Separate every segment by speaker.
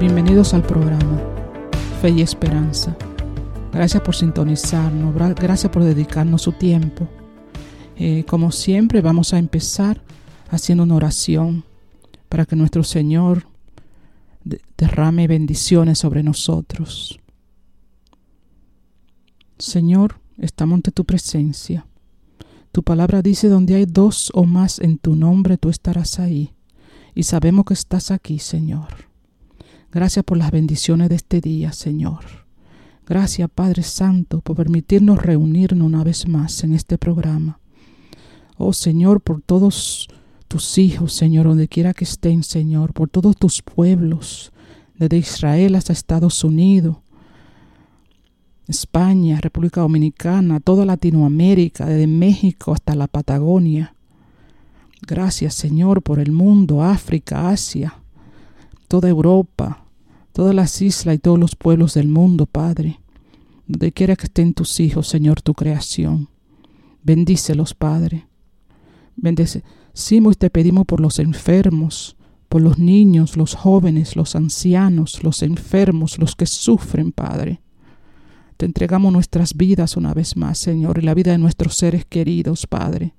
Speaker 1: Bienvenidos al programa Fe y Esperanza. Gracias por sintonizarnos, gracias por dedicarnos su tiempo. Eh, como siempre vamos a empezar haciendo una oración para que nuestro Señor derrame bendiciones sobre nosotros. Señor, estamos ante tu presencia. Tu palabra dice, donde hay dos o más en tu nombre, tú estarás ahí. Y sabemos que estás aquí, Señor. Gracias por las bendiciones de este día, Señor. Gracias, Padre Santo, por permitirnos reunirnos una vez más en este programa. Oh Señor, por todos tus hijos, Señor, donde quiera que estén, Señor, por todos tus pueblos, desde Israel hasta Estados Unidos, España, República Dominicana, toda Latinoamérica, desde México hasta la Patagonia. Gracias, Señor, por el mundo, África, Asia, toda Europa, todas las islas y todos los pueblos del mundo, Padre. Donde quiera que estén tus hijos, Señor, tu creación. Bendícelos, Padre. Bendecimos y te pedimos por los enfermos, por los niños, los jóvenes, los ancianos, los enfermos, los que sufren, Padre. Te entregamos nuestras vidas una vez más, Señor, y la vida de nuestros seres queridos, Padre,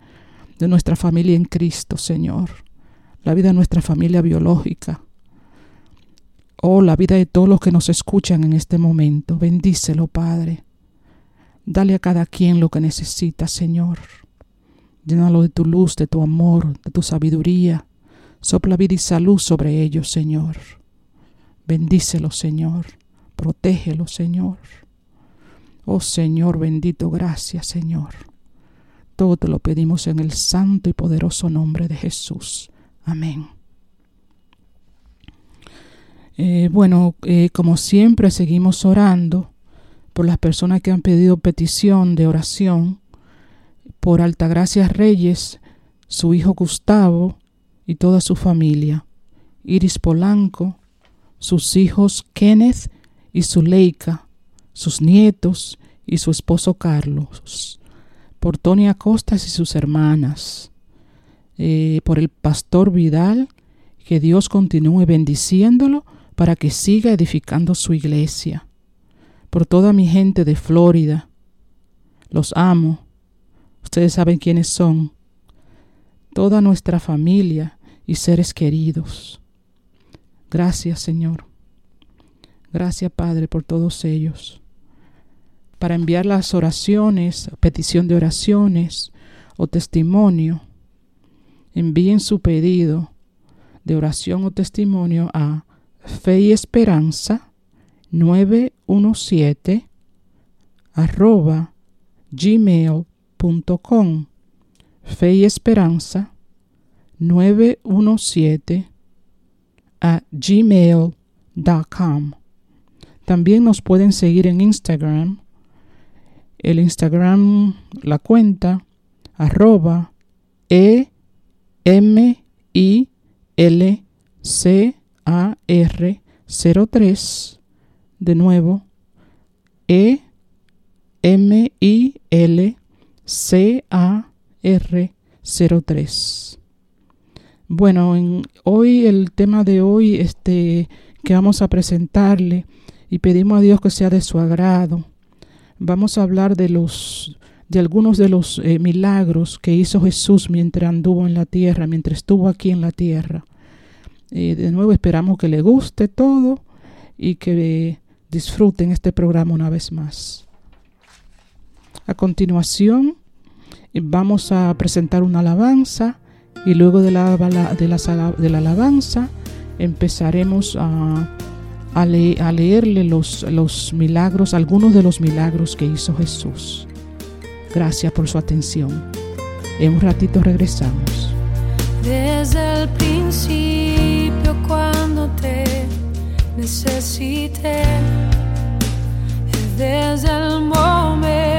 Speaker 1: de nuestra familia en Cristo, Señor, la vida de nuestra familia biológica, Oh, la vida de todos los que nos escuchan en este momento. Bendícelo, Padre. Dale a cada quien lo que necesita, Señor. Llénalo de tu luz, de tu amor, de tu sabiduría. Sopla vida y salud sobre ellos, Señor. Bendícelo, Señor. Protégelo, Señor. Oh Señor bendito, gracias, Señor. Todo te lo pedimos en el santo y poderoso nombre de Jesús. Amén. Eh, bueno, eh, como siempre seguimos orando por las personas que han pedido petición de oración, por Altagracia Reyes, su hijo Gustavo y toda su familia, Iris Polanco, sus hijos Kenneth y Zuleika, sus nietos y su esposo Carlos, por Tony Acostas y sus hermanas, eh, por el pastor Vidal, que Dios continúe bendiciéndolo para que siga edificando su iglesia. Por toda mi gente de Florida, los amo. Ustedes saben quiénes son. Toda nuestra familia y seres queridos. Gracias, Señor. Gracias, Padre, por todos ellos. Para enviar las oraciones, petición de oraciones o testimonio, envíen su pedido de oración o testimonio a Fe y Esperanza 917 arroba gmail.com Fe y Esperanza 917 a gmail.com También nos pueden seguir en Instagram. El Instagram, la cuenta, arroba e m i l c AR03, de nuevo, E M I L C A R 03. Bueno, en, hoy el tema de hoy este que vamos a presentarle y pedimos a Dios que sea de su agrado. Vamos a hablar de los de algunos de los eh, milagros que hizo Jesús mientras anduvo en la tierra, mientras estuvo aquí en la tierra. De nuevo esperamos que le guste todo y que disfruten este programa una vez más. A continuación vamos a presentar una alabanza y luego de la, de la, de la alabanza empezaremos a, a, leerle los, los milagros, algunos de los milagros que hizo Jesús. Gracias por su atención. En un ratito regresamos.
Speaker 2: Desde el principio necesité desde el momento.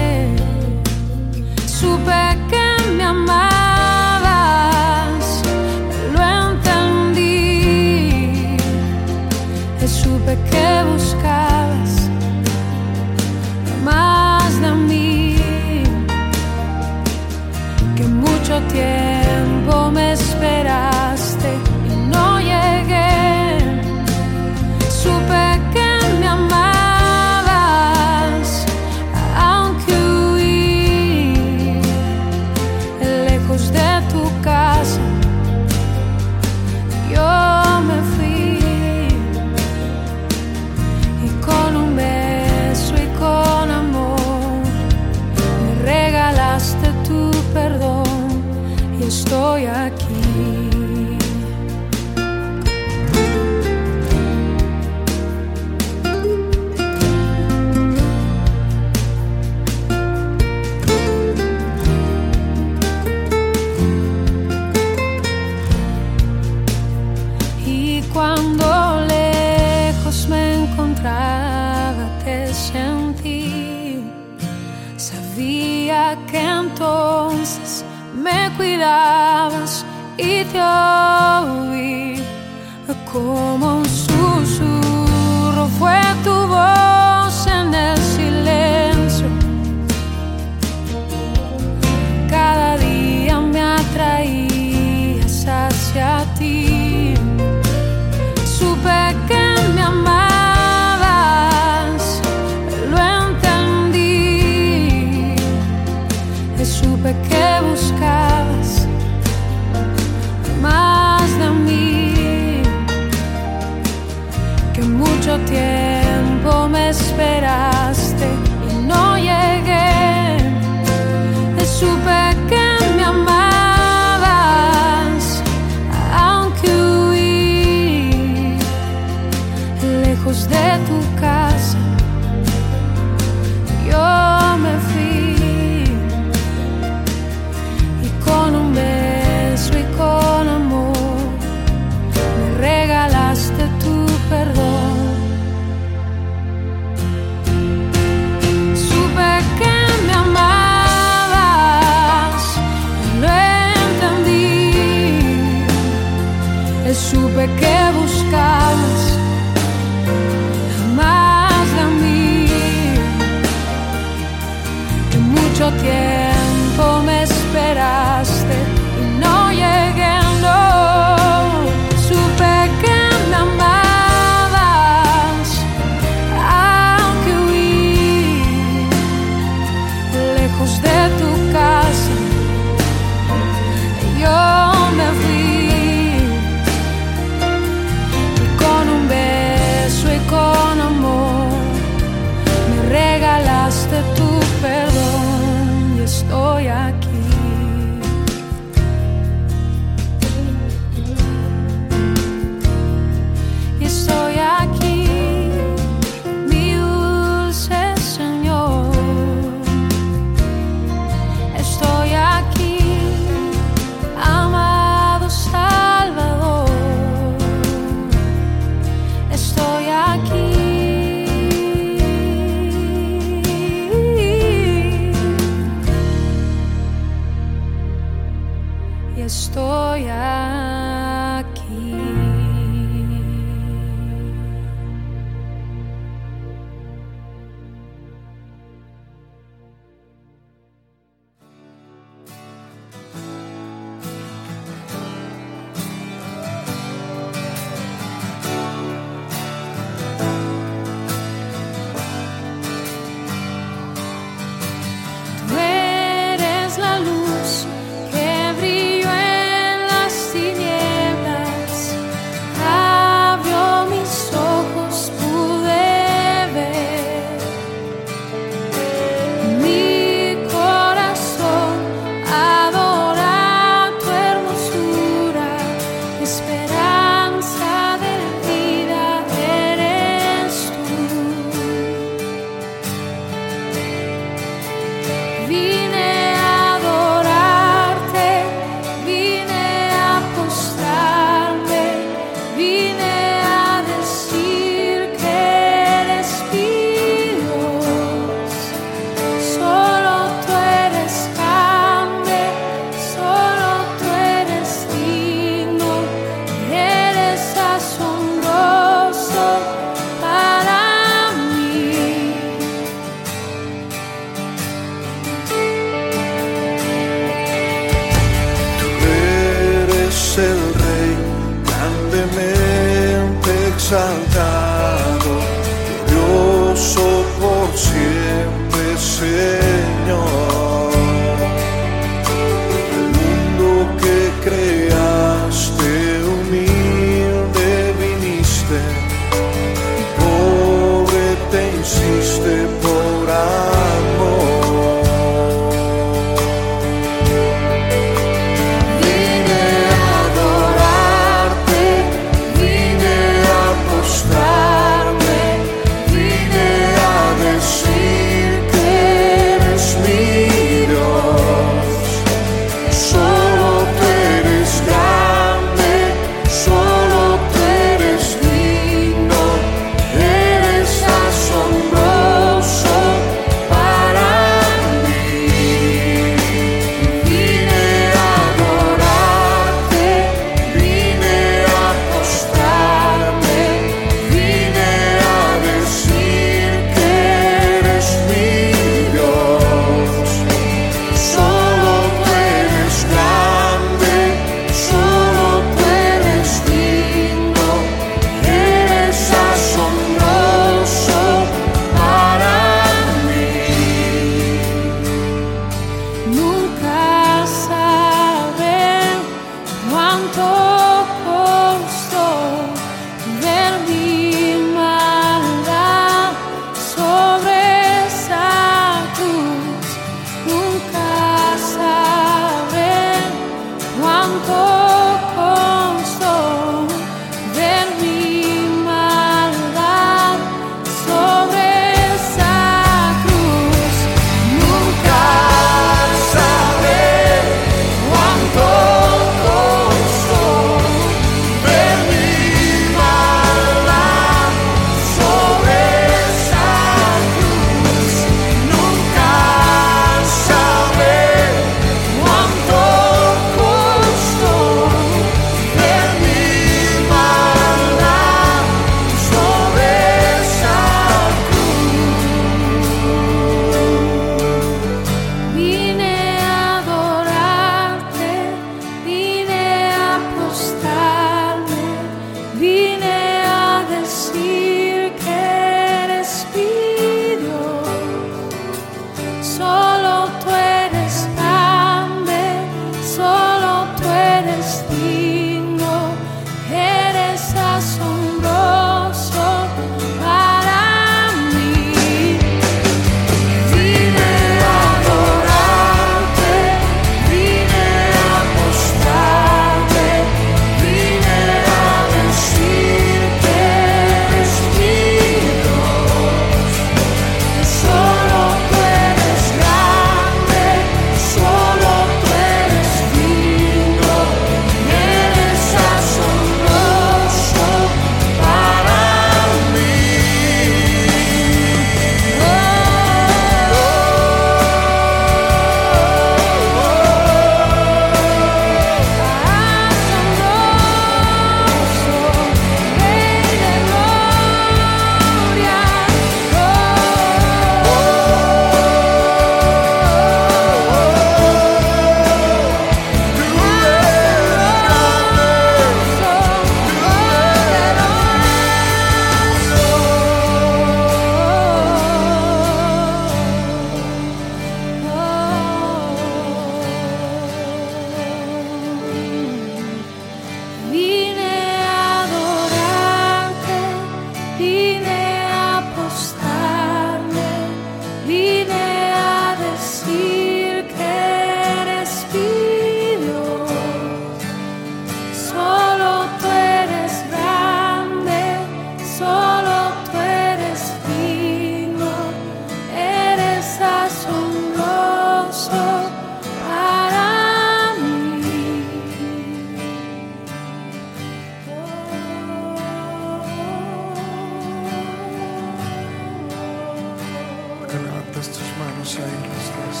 Speaker 3: sy is.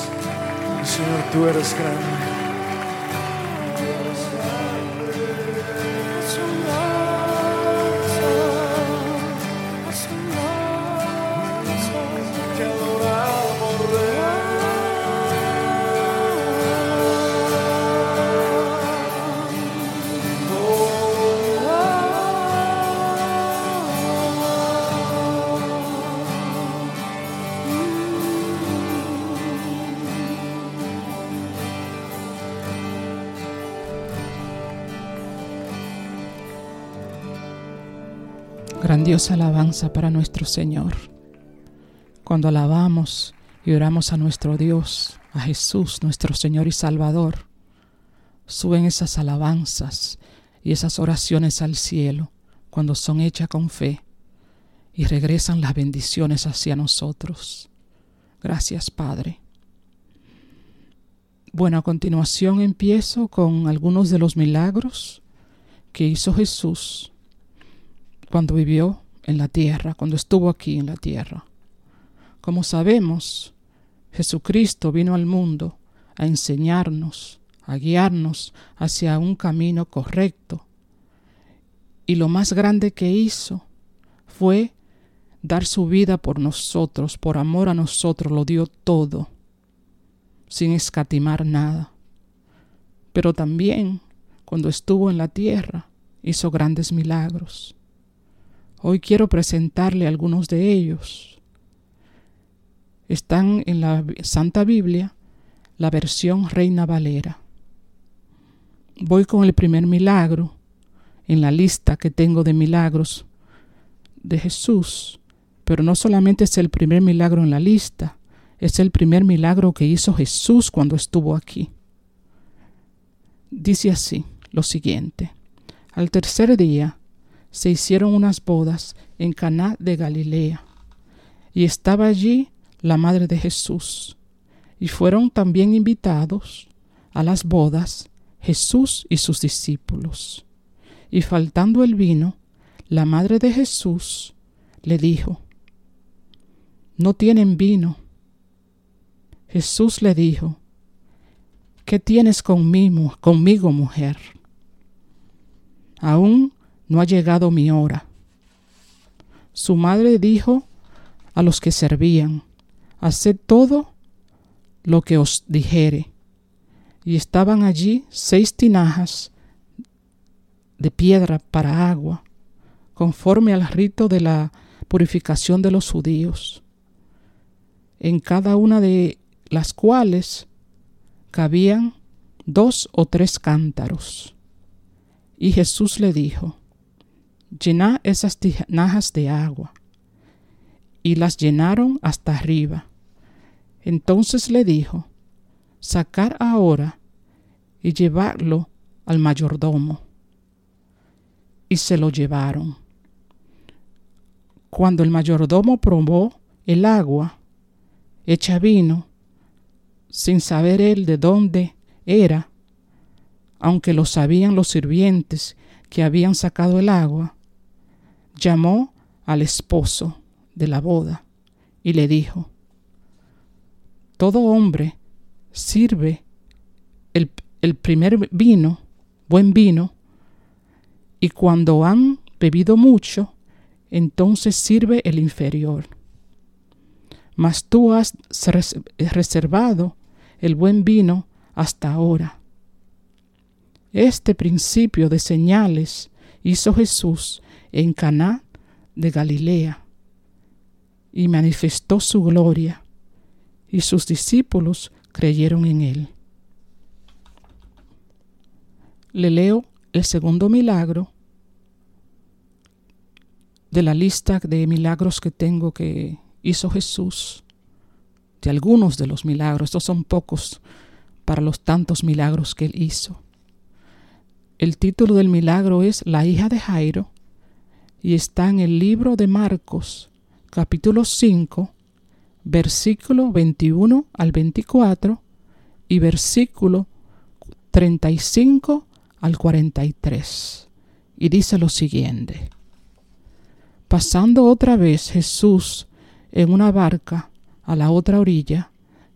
Speaker 3: Ons sien hoe dood is kry.
Speaker 1: Grandiosa alabanza para nuestro Señor. Cuando alabamos y oramos a nuestro Dios, a Jesús, nuestro Señor y Salvador, suben esas alabanzas y esas oraciones al cielo cuando son hechas con fe y regresan las bendiciones hacia nosotros. Gracias, Padre. Bueno, a continuación empiezo con algunos de los milagros que hizo Jesús cuando vivió en la tierra, cuando estuvo aquí en la tierra. Como sabemos, Jesucristo vino al mundo a enseñarnos, a guiarnos hacia un camino correcto. Y lo más grande que hizo fue dar su vida por nosotros, por amor a nosotros, lo dio todo, sin escatimar nada. Pero también, cuando estuvo en la tierra, hizo grandes milagros. Hoy quiero presentarle algunos de ellos. Están en la Santa Biblia, la versión Reina Valera. Voy con el primer milagro en la lista que tengo de milagros de Jesús, pero no solamente es el primer milagro en la lista, es el primer milagro que hizo Jesús cuando estuvo aquí. Dice así lo siguiente: Al tercer día, se hicieron unas bodas en Caná de Galilea, y estaba allí la madre de Jesús, y fueron también invitados a las bodas Jesús y sus discípulos. Y faltando el vino, la madre de Jesús le dijo, No tienen vino. Jesús le dijo, ¿Qué tienes conmigo, conmigo mujer? Aún no ha llegado mi hora. Su madre dijo a los que servían, Haced todo lo que os dijere. Y estaban allí seis tinajas de piedra para agua, conforme al rito de la purificación de los judíos, en cada una de las cuales cabían dos o tres cántaros. Y Jesús le dijo, Llená esas tinajas de agua. Y las llenaron hasta arriba. Entonces le dijo, Sacar ahora y llevarlo al mayordomo. Y se lo llevaron. Cuando el mayordomo probó el agua hecha vino, sin saber él de dónde era, aunque lo sabían los sirvientes que habían sacado el agua, llamó al esposo de la boda y le dijo, Todo hombre sirve el, el primer vino, buen vino, y cuando han bebido mucho, entonces sirve el inferior. Mas tú has reservado el buen vino hasta ahora. Este principio de señales hizo Jesús en Caná de Galilea y manifestó su gloria, y sus discípulos creyeron en él. Le leo el segundo milagro de la lista de milagros que tengo que hizo Jesús, de algunos de los milagros, estos son pocos para los tantos milagros que él hizo. El título del milagro es La hija de Jairo y está en el libro de Marcos, capítulo 5, versículo 21 al 24 y versículo 35 al 43. Y dice lo siguiente. Pasando otra vez Jesús en una barca a la otra orilla,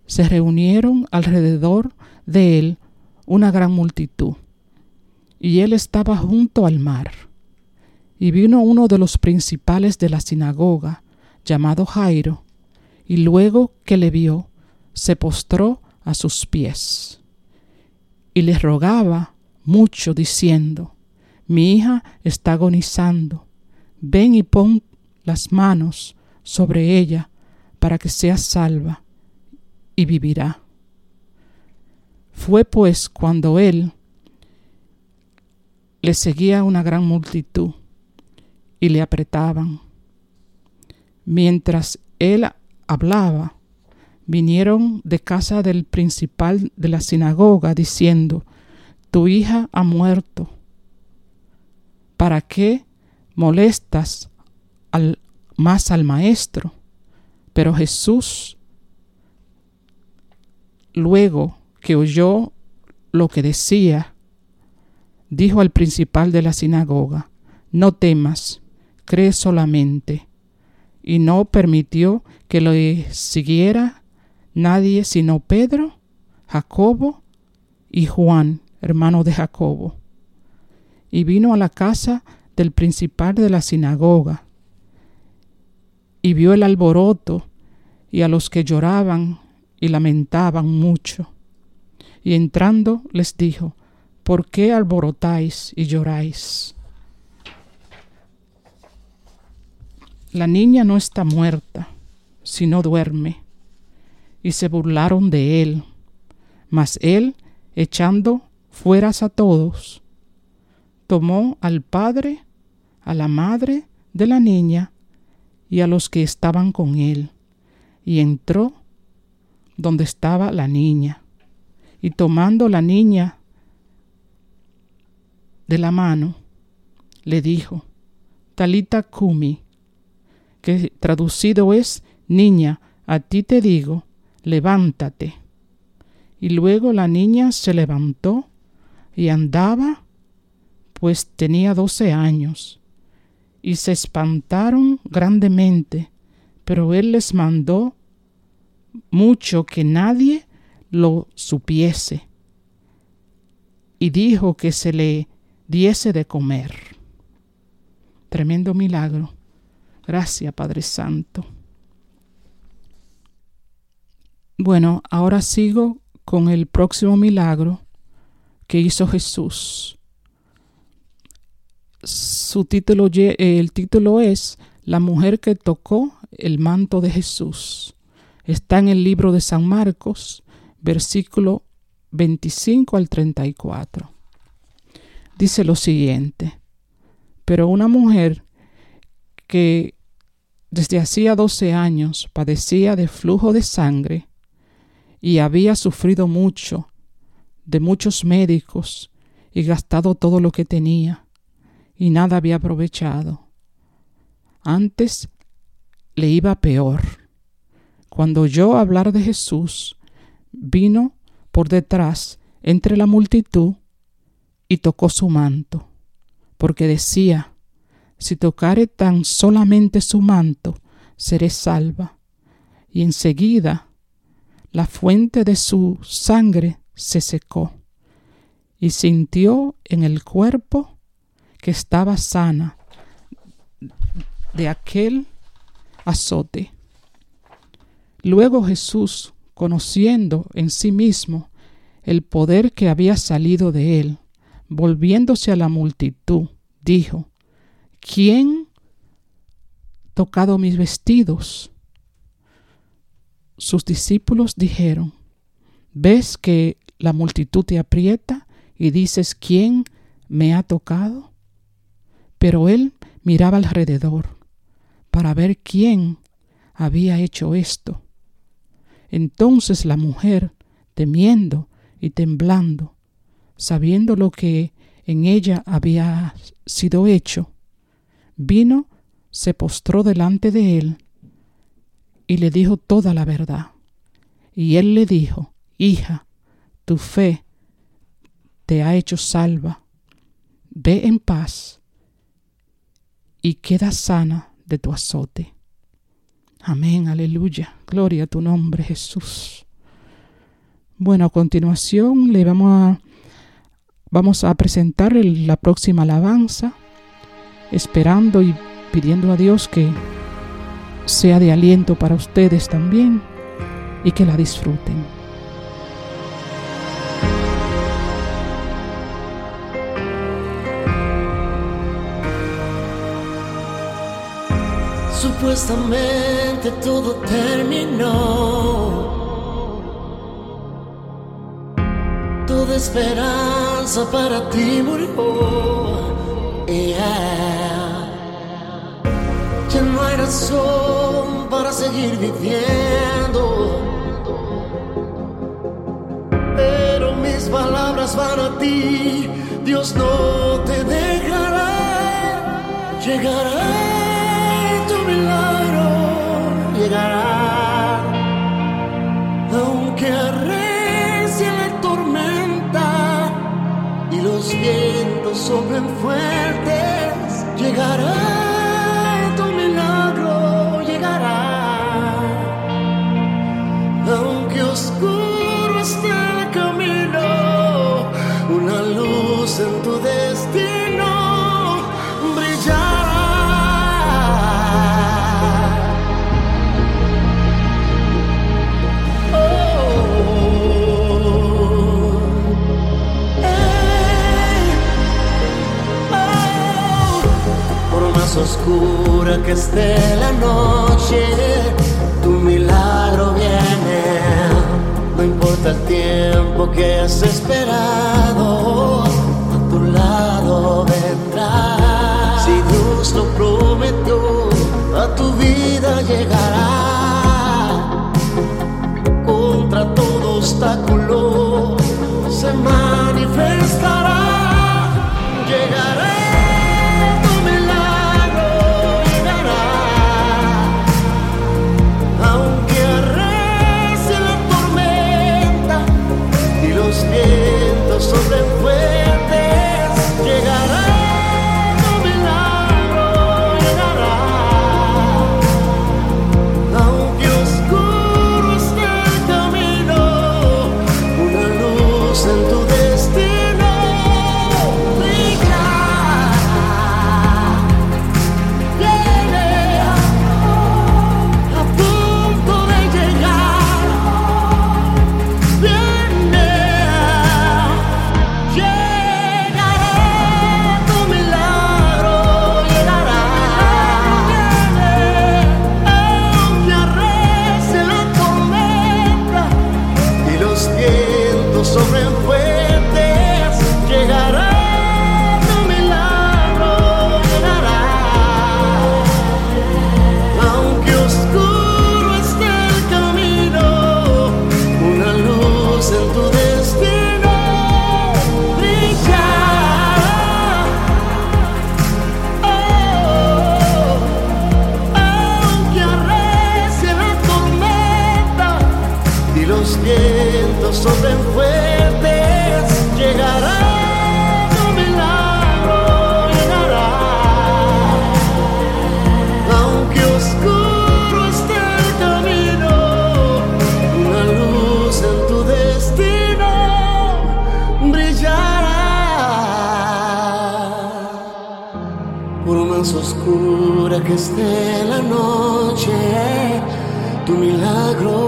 Speaker 1: se reunieron alrededor de él una gran multitud, y él estaba junto al mar y vino uno de los principales de la sinagoga, llamado Jairo, y luego que le vio, se postró a sus pies. Y le rogaba mucho, diciendo, Mi hija está agonizando, ven y pon las manos sobre ella para que sea salva y vivirá. Fue pues cuando él le seguía una gran multitud y le apretaban. Mientras él hablaba, vinieron de casa del principal de la sinagoga diciendo, Tu hija ha muerto. ¿Para qué molestas al, más al maestro? Pero Jesús, luego que oyó lo que decía, dijo al principal de la sinagoga, No temas, cree solamente. Y no permitió que lo siguiera nadie sino Pedro, Jacobo y Juan, hermano de Jacobo. Y vino a la casa del principal de la sinagoga, y vio el alboroto y a los que lloraban y lamentaban mucho. Y entrando les dijo, ¿por qué alborotáis y lloráis? La niña no está muerta, sino duerme y se burlaron de él. Mas él, echando fueras a todos, tomó al padre, a la madre de la niña y a los que estaban con él, y entró donde estaba la niña, y tomando la niña de la mano, le dijo, Talita Kumi, que traducido es, Niña, a ti te digo, levántate. Y luego la niña se levantó y andaba, pues tenía doce años. Y se espantaron grandemente, pero él les mandó mucho que nadie lo supiese. Y dijo que se le diese de comer. Tremendo milagro. Gracias, Padre Santo. Bueno, ahora sigo con el próximo milagro que hizo Jesús. Su título, el título es La mujer que tocó el manto de Jesús. Está en el libro de San Marcos, versículo 25 al 34. Dice lo siguiente, pero una mujer que desde hacía 12 años padecía de flujo de sangre, y había sufrido mucho de muchos médicos y gastado todo lo que tenía y nada había aprovechado. Antes le iba peor. Cuando oyó hablar de Jesús, vino por detrás entre la multitud y tocó su manto, porque decía, si tocare tan solamente su manto, seré salva. Y enseguida la fuente de su sangre se secó y sintió en el cuerpo que estaba sana de aquel azote. Luego Jesús, conociendo en sí mismo el poder que había salido de él, volviéndose a la multitud, dijo, ¿quién tocado mis vestidos? sus discípulos dijeron, ¿ves que la multitud te aprieta y dices, ¿quién me ha tocado? Pero él miraba alrededor para ver quién había hecho esto. Entonces la mujer, temiendo y temblando, sabiendo lo que en ella había sido hecho, vino, se postró delante de él y le dijo toda la verdad. Y él le dijo, Hija, tu fe te ha hecho salva. Ve en paz y queda sana de tu azote. Amén, aleluya. Gloria a tu nombre, Jesús. Bueno, a continuación le vamos a, vamos a presentar la próxima alabanza, esperando y pidiendo a Dios que sea de aliento para ustedes también y que la disfruten.
Speaker 4: Supuestamente todo terminó. de esperanza para ti murió. Yeah. Ya no hay razón para seguir viviendo. Pero mis palabras van a ti, Dios no te dejará. Llegará. soplen fuertes, llegará. oscura que esté la noche, tu milagro viene. No importa el tiempo que has esperado. que esté la noche, tu milagro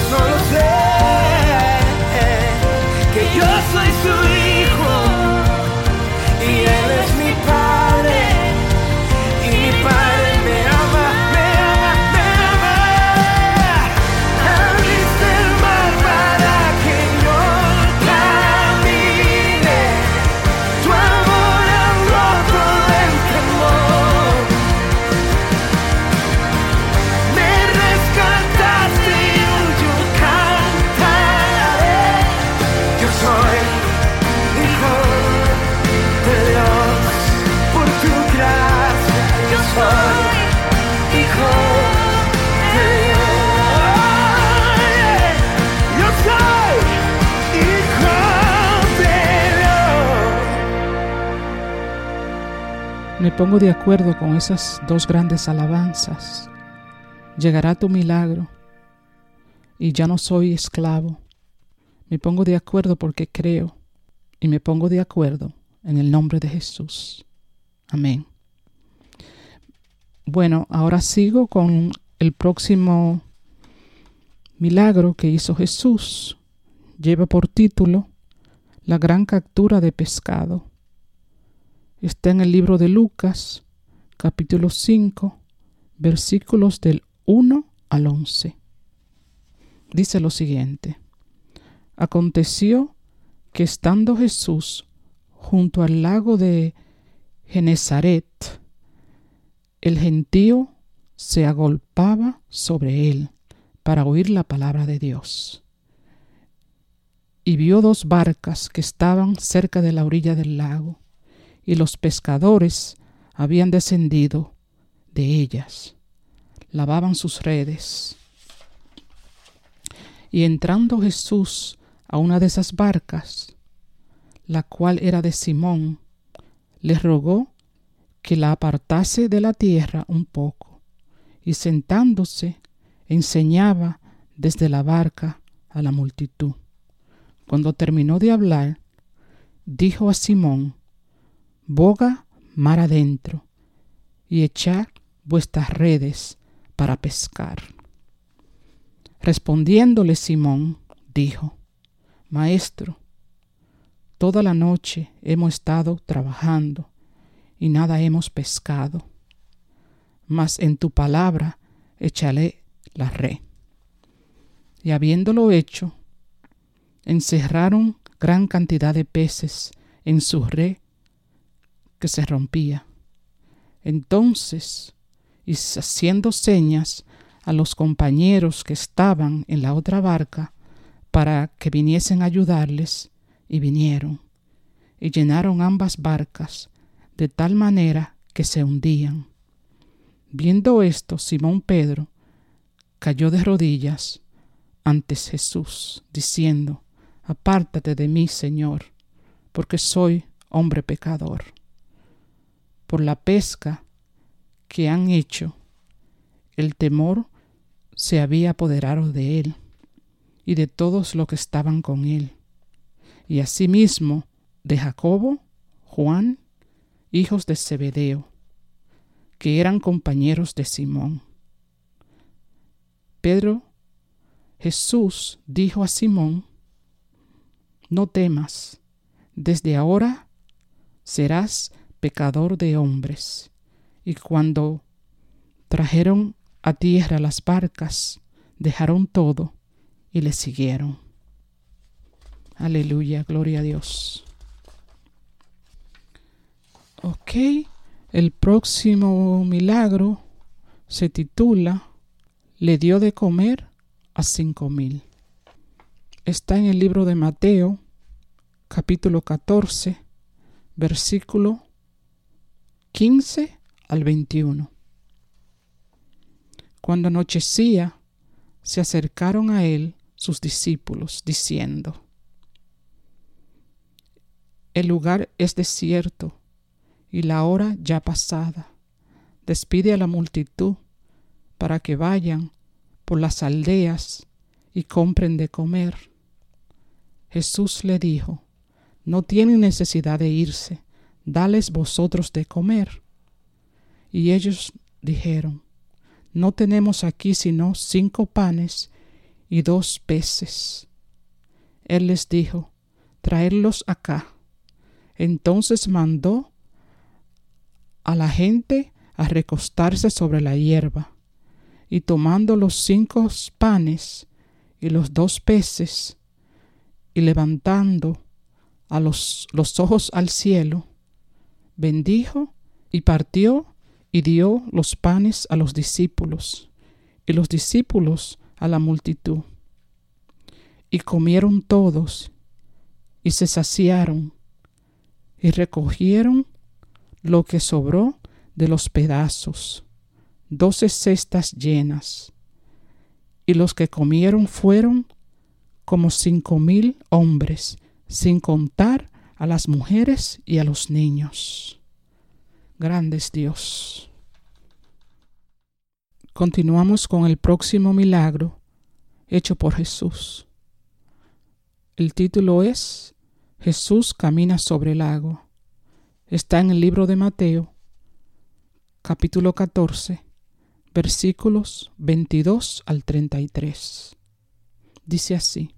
Speaker 5: Yo solo sé
Speaker 1: pongo de acuerdo con esas dos grandes alabanzas. Llegará tu milagro y ya no soy esclavo. Me pongo de acuerdo porque creo y me pongo de acuerdo en el nombre de Jesús. Amén. Bueno, ahora sigo con el próximo milagro que hizo Jesús lleva por título La gran captura de pescado. Está en el libro de Lucas, capítulo 5, versículos del 1 al 11. Dice lo siguiente. Aconteció que estando Jesús junto al lago de Genezaret, el gentío se agolpaba sobre él para oír la palabra de Dios. Y vio dos barcas que estaban cerca de la orilla del lago, y los pescadores habían descendido de ellas, lavaban sus redes. Y entrando Jesús a una de esas barcas, la cual era de Simón, le rogó que la apartase de la tierra un poco, y sentándose enseñaba desde la barca a la multitud. Cuando terminó de hablar, dijo a Simón, Boga mar adentro y echad vuestras redes para pescar. Respondiéndole Simón, dijo, Maestro, toda la noche hemos estado trabajando y nada hemos pescado, mas en tu palabra echaré la red. Y habiéndolo hecho, encerraron gran cantidad de peces en su red que se rompía. Entonces, y haciendo señas a los compañeros que estaban en la otra barca para que viniesen a ayudarles, y vinieron, y llenaron ambas barcas de tal manera que se hundían. Viendo esto, Simón Pedro cayó de rodillas ante Jesús, diciendo, Apártate de mí, Señor, porque soy hombre pecador. Por la pesca que han hecho, el temor se había apoderado de él y de todos los que estaban con él, y asimismo de Jacobo, Juan hijos de Zebedeo, que eran compañeros de Simón. Pedro, Jesús dijo a Simón, no temas, desde ahora serás pecador de hombres. Y cuando trajeron a tierra las barcas, dejaron todo y le siguieron. Aleluya, gloria a Dios. Ok, el próximo milagro se titula Le dio de comer a cinco mil. Está en el libro de Mateo, capítulo 14, versículo 15 al 21. Cuando anochecía, se acercaron a él sus discípulos, diciendo, El lugar es desierto y la hora ya pasada. Despide a la multitud para que vayan por las aldeas y compren de comer. Jesús le dijo, no tienen necesidad de irse, dales vosotros de comer. Y ellos dijeron, no tenemos aquí sino cinco panes y dos peces. Él les dijo, traedlos acá. Entonces mandó a la gente a recostarse sobre la hierba, y tomando los cinco panes y los dos peces, y levantando a los, los ojos al cielo, bendijo y partió y dio los panes a los discípulos, y los discípulos a la multitud. Y comieron todos, y se saciaron, y recogieron lo que sobró de los pedazos, doce cestas llenas, y los que comieron fueron como cinco mil hombres, sin contar a las mujeres y a los niños. Grandes Dios. Continuamos con el próximo milagro hecho por Jesús. El título es Jesús camina sobre el agua está en el libro de Mateo, capítulo 14, versículos 22 al 33. dice así.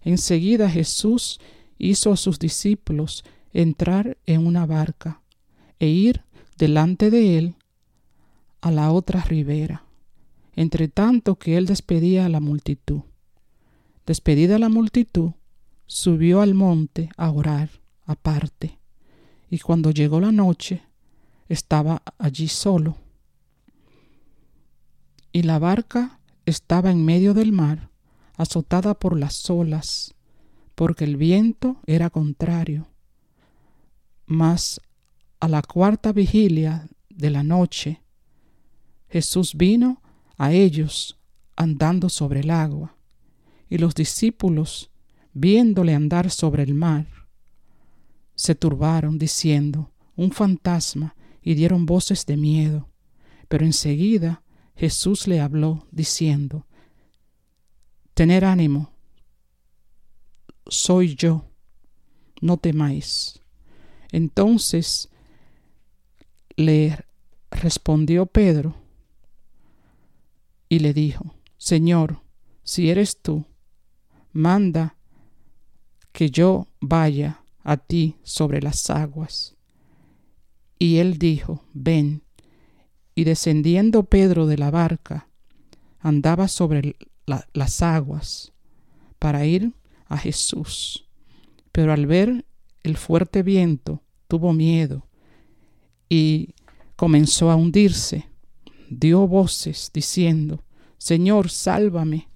Speaker 1: Enseguida Jesús hizo a sus discípulos entrar en una barca e ir delante de él a la otra ribera, entre tanto que él despedía a la multitud. Despedida la multitud, subió al monte a orar aparte, y cuando llegó la noche, estaba allí solo. Y la barca estaba en medio del mar, azotada por las olas, porque el viento era contrario. Mas a la cuarta vigilia de la noche, Jesús vino a ellos andando sobre el agua, y los discípulos, viéndole andar sobre el mar, se turbaron diciendo, un fantasma, y dieron voces de miedo. Pero enseguida Jesús le habló diciendo, Tener ánimo, soy yo, no temáis. Entonces le respondió Pedro y le dijo, Señor, si eres tú, manda que yo vaya a ti sobre las aguas. Y él dijo, ven. Y descendiendo Pedro de la barca, andaba sobre las aguas para ir a Jesús. Pero al ver el fuerte viento, tuvo miedo y comenzó a hundirse. Dio voces diciendo, Señor, sálvame.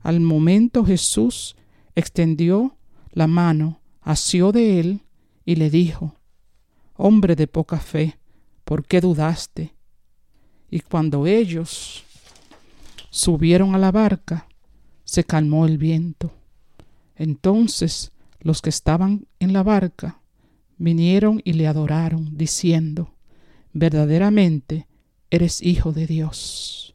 Speaker 1: Al momento Jesús extendió la mano, asió de él y le dijo, Hombre de poca fe, ¿por qué dudaste? Y cuando ellos subieron a la barca, se calmó el viento. Entonces los que estaban en la barca vinieron y le adoraron, diciendo, verdaderamente eres hijo de Dios.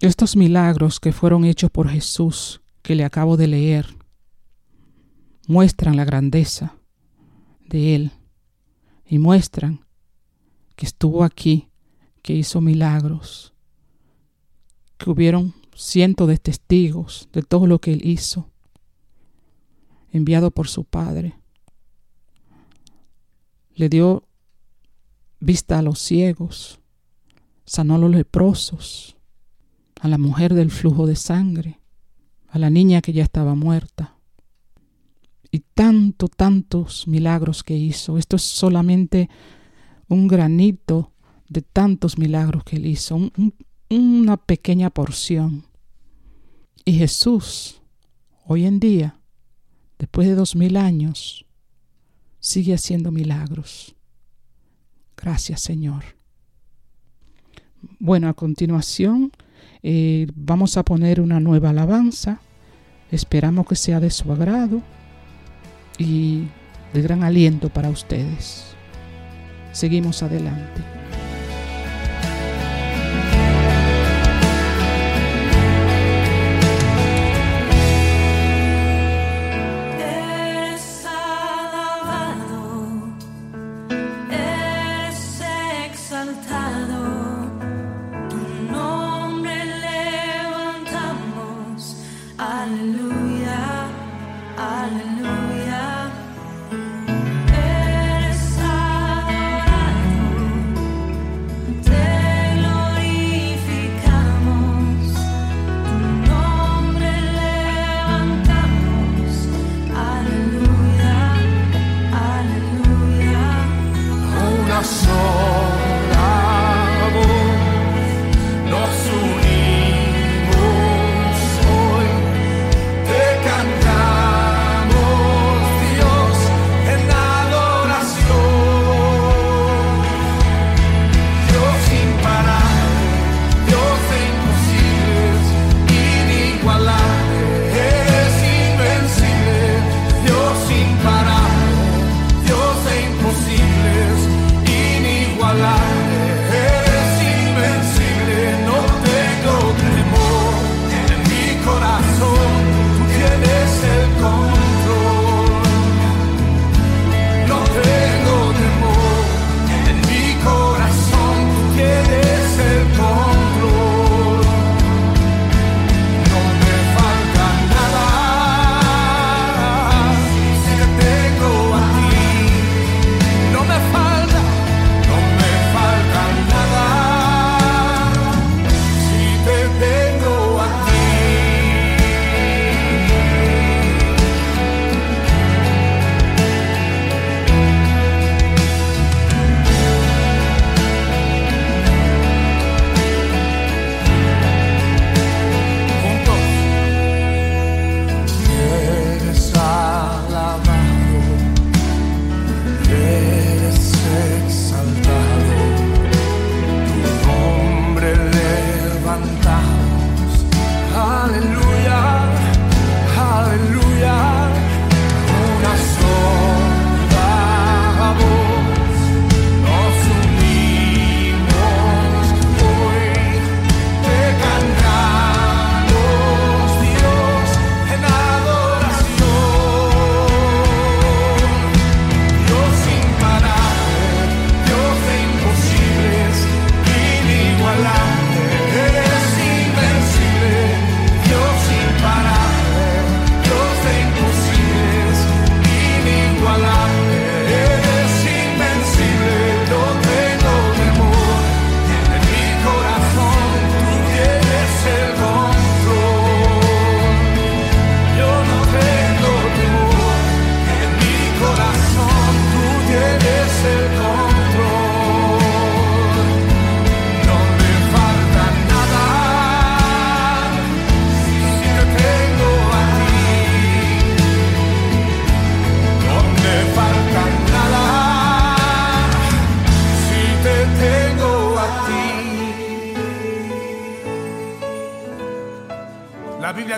Speaker 1: Estos milagros que fueron hechos por Jesús, que le acabo de leer, muestran la grandeza de Él y muestran que estuvo aquí, que hizo milagros, que hubieron cientos de testigos de todo lo que Él hizo, enviado por su Padre. Le dio vista a los ciegos, sanó a los leprosos, a la mujer del flujo de sangre, a la niña que ya estaba muerta. Y tanto, tantos milagros que hizo. Esto es solamente un granito de tantos milagros que él hizo, una pequeña porción. Y Jesús, hoy en día, después de dos mil años, sigue haciendo milagros. Gracias Señor. Bueno, a continuación eh, vamos a poner una nueva alabanza. Esperamos que sea de su agrado y de gran aliento para ustedes. Seguimos adelante.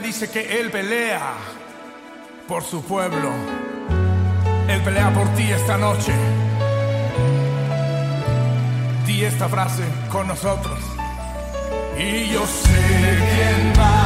Speaker 6: Dice que Él pelea por su pueblo. Él pelea por ti esta noche. Di esta frase con nosotros. Y yo sé quién va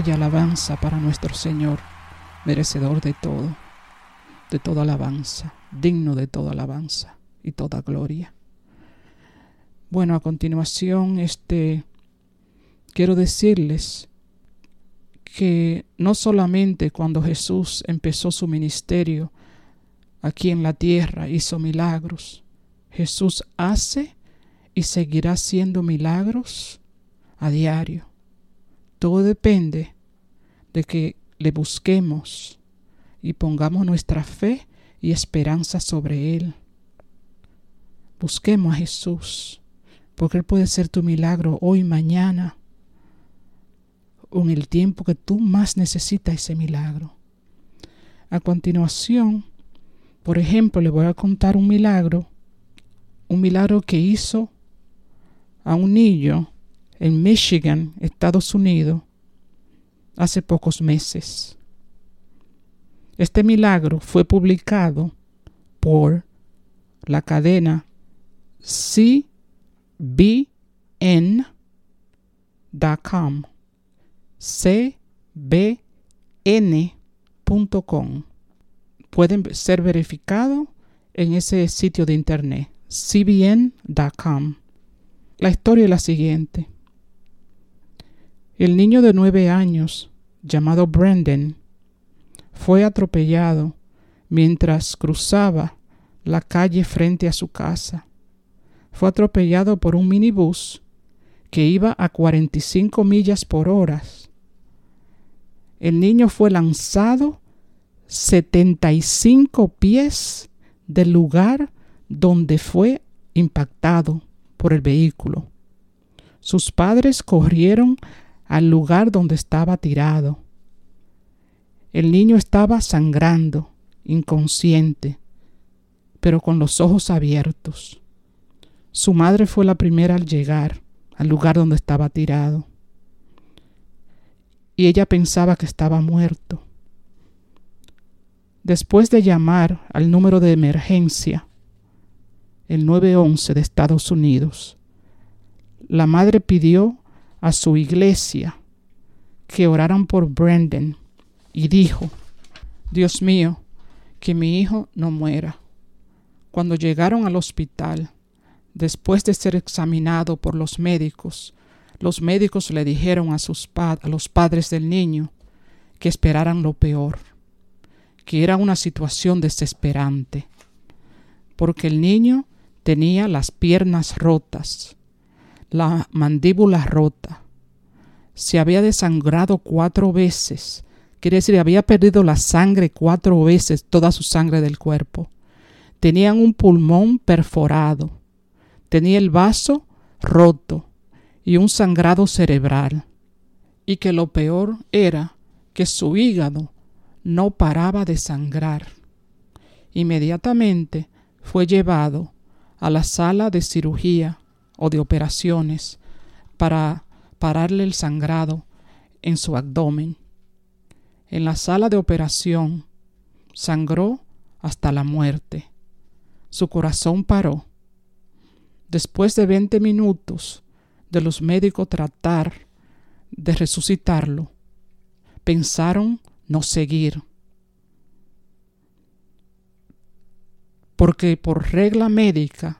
Speaker 1: bella alabanza para nuestro Señor, merecedor de todo, de toda alabanza, digno de toda alabanza y toda gloria. Bueno, a continuación, este quiero decirles que no solamente cuando Jesús empezó su ministerio aquí en la tierra hizo milagros, Jesús hace y seguirá haciendo milagros a diario. Todo depende de que le busquemos y pongamos nuestra fe y esperanza sobre Él. Busquemos a Jesús, porque Él puede ser tu milagro hoy, mañana, o en el tiempo que tú más necesitas ese milagro. A continuación, por ejemplo, le voy a contar un milagro, un milagro que hizo a un niño en Michigan, Estados Unidos, hace pocos meses. Este milagro fue publicado por la cadena cbn.com cbn.com pueden ser verificados en ese sitio de internet cbn.com la historia es la siguiente el niño de nueve años llamado Brendan fue atropellado mientras cruzaba la calle frente a su casa. Fue atropellado por un minibús que iba a 45 millas por hora el niño fue lanzado 75 pies del lugar donde fue impactado por el vehículo. Sus padres corrieron al lugar donde estaba tirado. El niño estaba sangrando, inconsciente, pero con los ojos abiertos. Su madre fue la primera al llegar al lugar donde estaba tirado. Y ella pensaba que estaba muerto. Después de llamar al número de emergencia, el 911 de Estados Unidos, la madre pidió a su iglesia que oraran por Brandon y dijo, Dios mío, que mi hijo no muera. Cuando llegaron al hospital, después de ser examinado por los médicos, los médicos le dijeron a, sus a los padres del niño que esperaran lo peor, que era una situación desesperante, porque el niño tenía las piernas rotas, la mandíbula rota, se había desangrado cuatro veces, quiere decir, había perdido la sangre cuatro veces, toda su sangre del cuerpo. Tenían un pulmón perforado, tenía el vaso roto y un sangrado cerebral. Y que lo peor era que su hígado no paraba de sangrar. Inmediatamente fue llevado a la sala de cirugía o de operaciones para pararle el sangrado en su abdomen. En la sala de operación sangró hasta la muerte. Su corazón paró. Después de veinte minutos de los médicos tratar de resucitarlo, pensaron no seguir. Porque por regla médica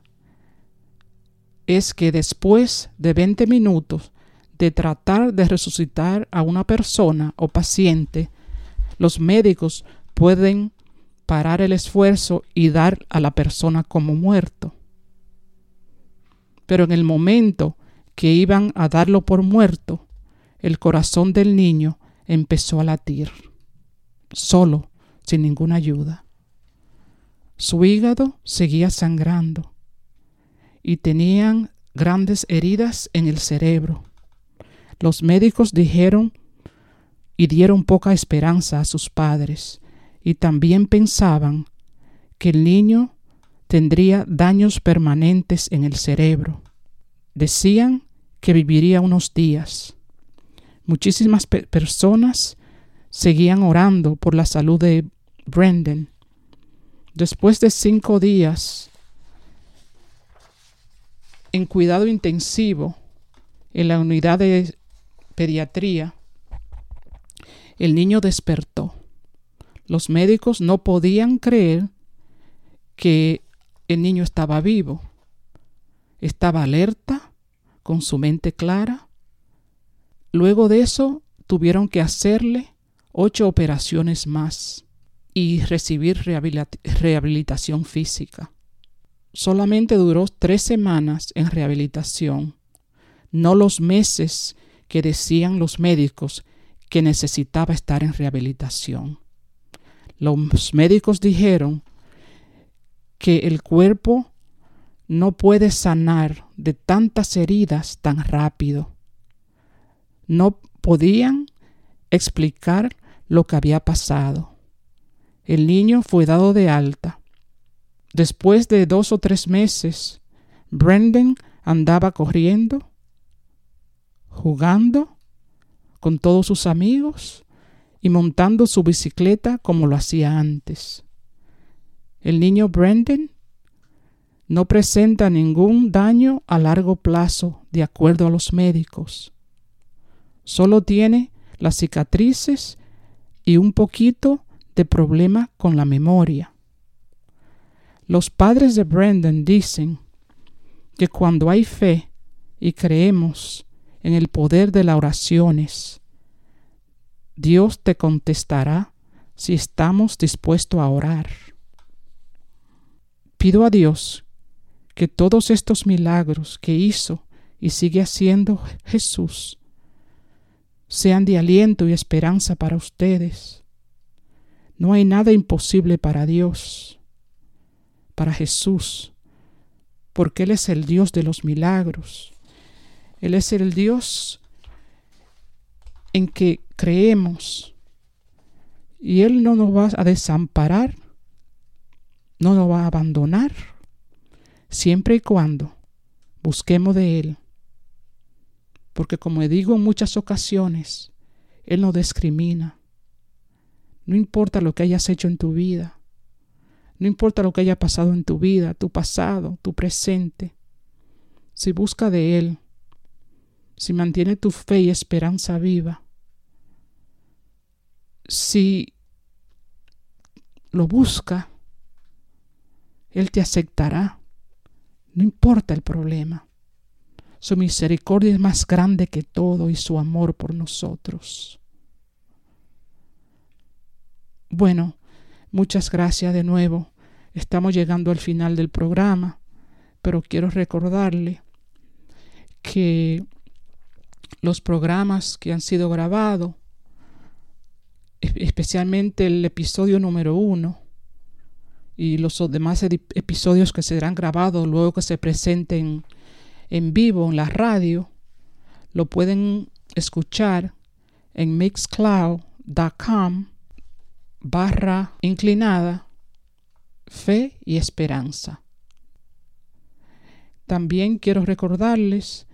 Speaker 1: es que después de 20 minutos de tratar de resucitar a una persona o paciente, los médicos pueden parar el esfuerzo y dar a la persona como muerto. Pero en el momento que iban a darlo por muerto, el corazón del niño empezó a latir, solo, sin ninguna ayuda. Su hígado seguía sangrando y tenían grandes heridas en el cerebro. Los médicos dijeron y dieron poca esperanza a sus padres y también pensaban que el niño tendría daños permanentes en el cerebro. Decían que viviría unos días. Muchísimas personas seguían orando por la salud de Brendan. Después de cinco días en cuidado intensivo en la unidad de pediatría, el niño despertó. Los médicos no podían creer que el niño estaba vivo. Estaba alerta, con su mente clara. Luego de eso tuvieron que hacerle ocho operaciones más y recibir rehabilitación física. Solamente duró tres semanas en rehabilitación, no los meses que decían los médicos que necesitaba estar en rehabilitación. Los médicos dijeron que el cuerpo no puede sanar de tantas heridas tan rápido. No podían explicar lo que había pasado. El niño fue dado de alta. Después de dos o tres meses, Brendan andaba corriendo jugando con todos sus amigos y montando su bicicleta como lo hacía antes. El niño Brendan no presenta ningún daño a largo plazo de acuerdo a los médicos. Solo tiene las cicatrices y un poquito de problema con la memoria. Los padres de Brendan dicen que cuando hay fe y creemos en el poder de las oraciones. Dios te contestará si estamos dispuestos a orar. Pido a Dios que todos estos milagros que hizo y sigue haciendo Jesús sean de aliento y esperanza para ustedes. No hay nada imposible para Dios, para Jesús, porque Él es el Dios de los milagros. Él es el Dios en que creemos. Y Él no nos va a desamparar, no nos va a abandonar, siempre y cuando busquemos de Él. Porque como digo en muchas ocasiones, Él no discrimina. No importa lo que hayas hecho en tu vida. No importa lo que haya pasado en tu vida, tu pasado, tu presente. Si busca de Él, si mantiene tu fe y esperanza viva, si lo busca, Él te aceptará. No importa el problema. Su misericordia es más grande que todo y su amor por nosotros. Bueno, muchas gracias de nuevo. Estamos llegando al final del programa, pero quiero recordarle que los programas que han sido grabados, especialmente el episodio número uno y los demás episodios que serán grabados luego que se presenten en vivo en la radio, lo pueden escuchar en mixcloud.com barra inclinada fe y esperanza. También quiero recordarles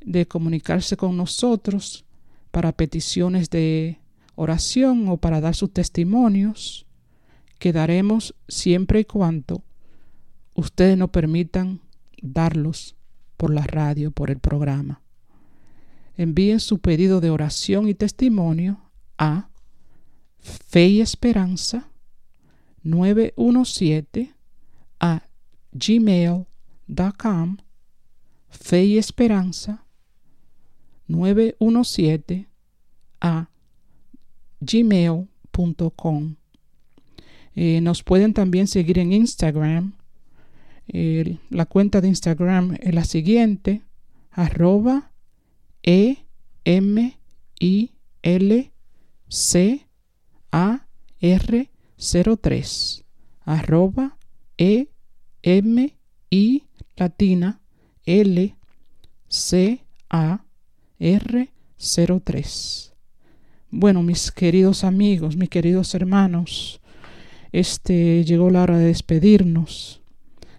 Speaker 1: de comunicarse con nosotros para peticiones de oración o para dar sus testimonios que daremos siempre y cuando ustedes nos permitan darlos por la radio, por el programa. Envíen su pedido de oración y testimonio a Fe y Esperanza 917 a gmail.com Fe y Esperanza 917 a gmail.com eh, nos pueden también seguir en Instagram. La cuenta de Instagram es la siguiente, arroba E M I L C A R 03 arroba E M I latina L C A R 03. Bueno, mis queridos amigos, mis queridos hermanos, este llegó la hora de despedirnos.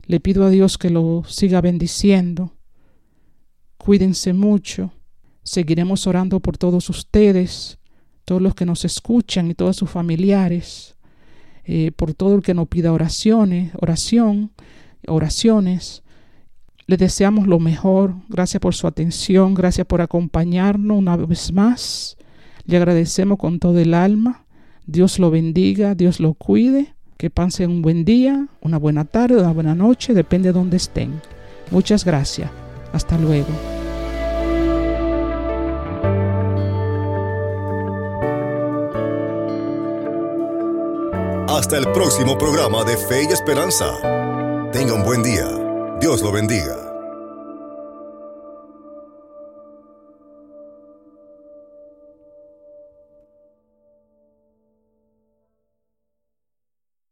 Speaker 1: Le pido a Dios que lo siga bendiciendo. Cuídense mucho. Seguiremos orando por todos ustedes, todos los que nos escuchan y todos sus familiares, eh, por todo el que nos pida oraciones, oración, oraciones. Le deseamos lo mejor. Gracias por su atención. Gracias por acompañarnos una vez más. Le agradecemos con todo el alma. Dios lo bendiga, Dios lo cuide. Que pasen un buen día, una buena tarde, una buena noche, depende de donde estén. Muchas gracias. Hasta luego.
Speaker 7: Hasta el próximo programa de Fe y Esperanza. Tenga un buen día. Dios lo bendiga.